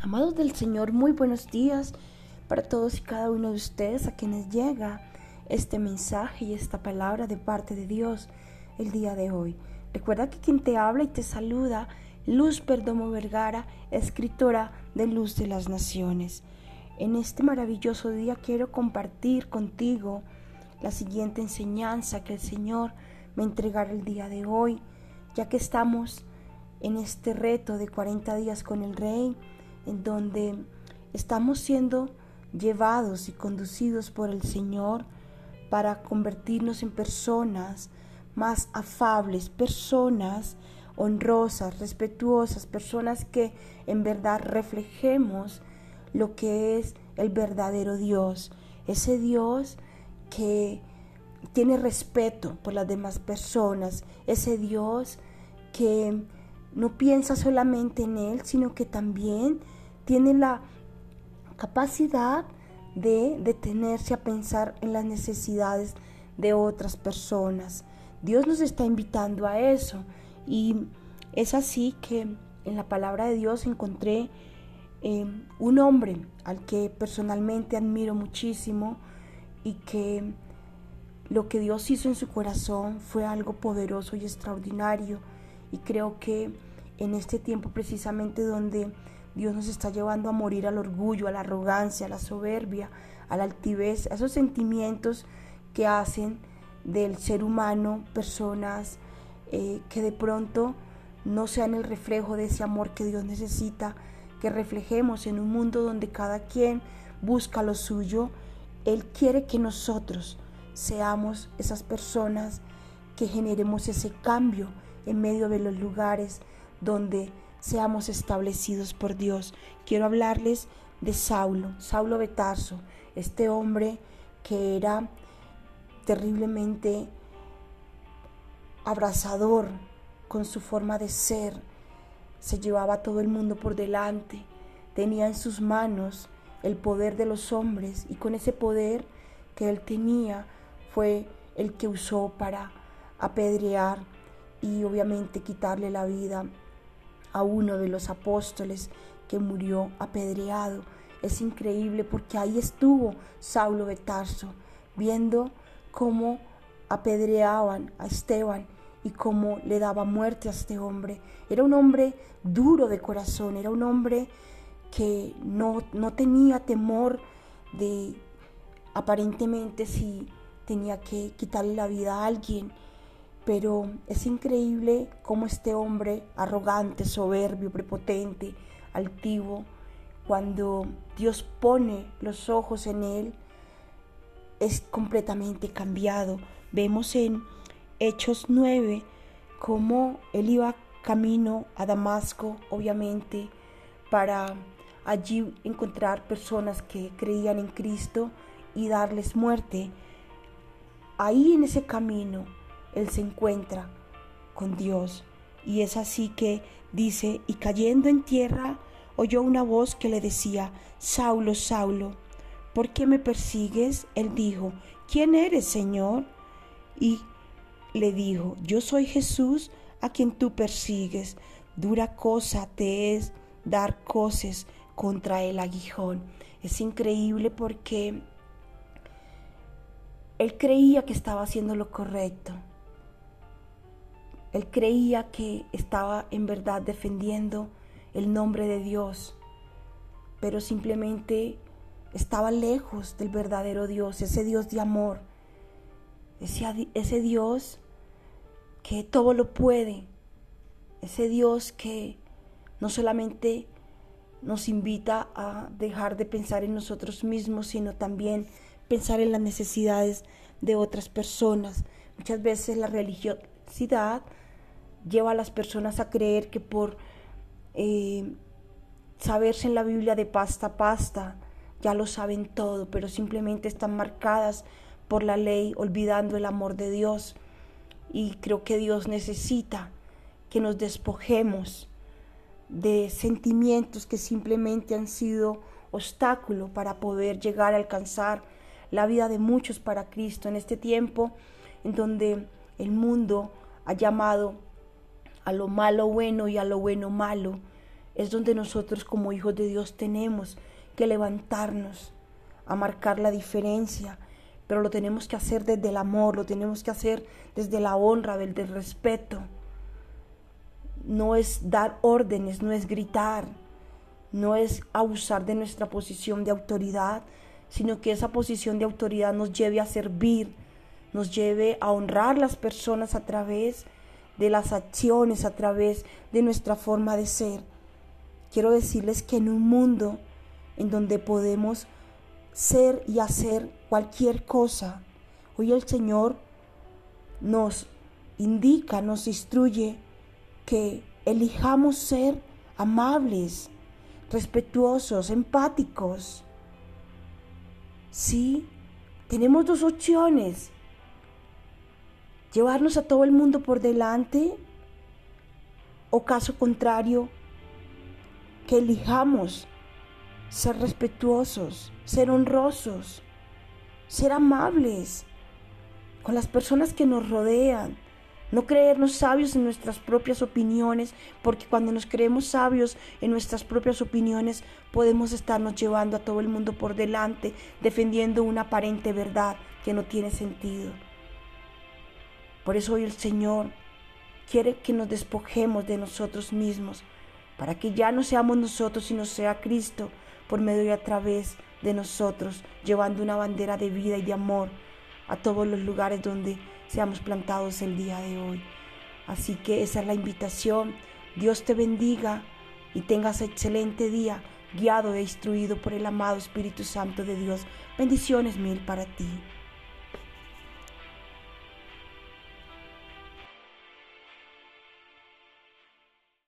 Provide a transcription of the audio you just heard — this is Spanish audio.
Amados del Señor, muy buenos días para todos y cada uno de ustedes a quienes llega este mensaje y esta palabra de parte de Dios el día de hoy. Recuerda que quien te habla y te saluda, Luz Perdomo Vergara, escritora de Luz de las Naciones. En este maravilloso día quiero compartir contigo la siguiente enseñanza que el Señor me entregará el día de hoy, ya que estamos en este reto de 40 días con el Rey en donde estamos siendo llevados y conducidos por el Señor para convertirnos en personas más afables, personas honrosas, respetuosas, personas que en verdad reflejemos lo que es el verdadero Dios, ese Dios que tiene respeto por las demás personas, ese Dios que no piensa solamente en Él, sino que también tiene la capacidad de detenerse a pensar en las necesidades de otras personas. Dios nos está invitando a eso y es así que en la palabra de Dios encontré eh, un hombre al que personalmente admiro muchísimo y que lo que Dios hizo en su corazón fue algo poderoso y extraordinario y creo que en este tiempo precisamente donde Dios nos está llevando a morir al orgullo, a la arrogancia, a la soberbia, a la altivez, a esos sentimientos que hacen del ser humano personas eh, que de pronto no sean el reflejo de ese amor que Dios necesita, que reflejemos en un mundo donde cada quien busca lo suyo. Él quiere que nosotros seamos esas personas que generemos ese cambio en medio de los lugares donde seamos establecidos por Dios. Quiero hablarles de Saulo, Saulo Betarzo, este hombre que era terriblemente abrazador con su forma de ser, se llevaba a todo el mundo por delante, tenía en sus manos el poder de los hombres y con ese poder que él tenía fue el que usó para apedrear y obviamente quitarle la vida a uno de los apóstoles que murió apedreado. Es increíble porque ahí estuvo Saulo de Tarso, viendo cómo apedreaban a Esteban y cómo le daba muerte a este hombre. Era un hombre duro de corazón, era un hombre que no, no tenía temor de aparentemente si tenía que quitarle la vida a alguien pero es increíble cómo este hombre arrogante, soberbio, prepotente, altivo, cuando Dios pone los ojos en él, es completamente cambiado. Vemos en Hechos 9 cómo él iba camino a Damasco, obviamente, para allí encontrar personas que creían en Cristo y darles muerte. Ahí en ese camino él se encuentra con Dios. Y es así que dice, y cayendo en tierra, oyó una voz que le decía, Saulo, Saulo, ¿por qué me persigues? Él dijo, ¿quién eres, Señor? Y le dijo, yo soy Jesús a quien tú persigues. Dura cosa te es dar cosas contra el aguijón. Es increíble porque él creía que estaba haciendo lo correcto. Él creía que estaba en verdad defendiendo el nombre de Dios, pero simplemente estaba lejos del verdadero Dios, ese Dios de amor, ese, Dios que todo lo puede, ese Dios que no solamente nos invita a dejar de pensar en nosotros mismos, sino también pensar en las necesidades de otras personas. Muchas veces la religiosidad lleva a las personas a creer que por eh, saberse en la Biblia de pasta a pasta, ya lo saben todo, pero simplemente están marcadas por la ley, olvidando el amor de Dios. Y creo que Dios necesita que nos despojemos de sentimientos que simplemente han sido obstáculo para poder llegar a alcanzar la vida de muchos para Cristo en este tiempo en donde el mundo ha llamado a lo malo bueno y a lo bueno malo. es donde nosotros como hijos de Dios tenemos que levantarnos a marcar la diferencia, pero lo tenemos que hacer desde el amor, lo tenemos que hacer desde la honra, desde el respeto. No es dar órdenes, no es gritar, no es abusar de nuestra posición de autoridad, sino que esa posición de autoridad nos lleve a servir, nos lleve a honrar las personas a través de las acciones, a través de nuestra forma de ser. Quiero decirles que en un mundo en donde podemos ser y hacer cualquier cosa, hoy el Señor nos indica, nos instruye que elijamos ser amables, respetuosos, empáticos. Sí, tenemos dos opciones. Llevarnos a todo el mundo por delante o caso contrario, que elijamos ser respetuosos, ser honrosos, ser amables con las personas que nos rodean, no creernos sabios en nuestras propias opiniones, porque cuando nos creemos sabios en nuestras propias opiniones podemos estarnos llevando a todo el mundo por delante, defendiendo una aparente verdad que no tiene sentido. Por eso hoy el Señor quiere que nos despojemos de nosotros mismos para que ya no seamos nosotros, sino sea Cristo por medio y a través de nosotros, llevando una bandera de vida y de amor a todos los lugares donde seamos plantados el día de hoy. Así que esa es la invitación. Dios te bendiga y tengas excelente día, guiado e instruido por el amado Espíritu Santo de Dios. Bendiciones mil para ti.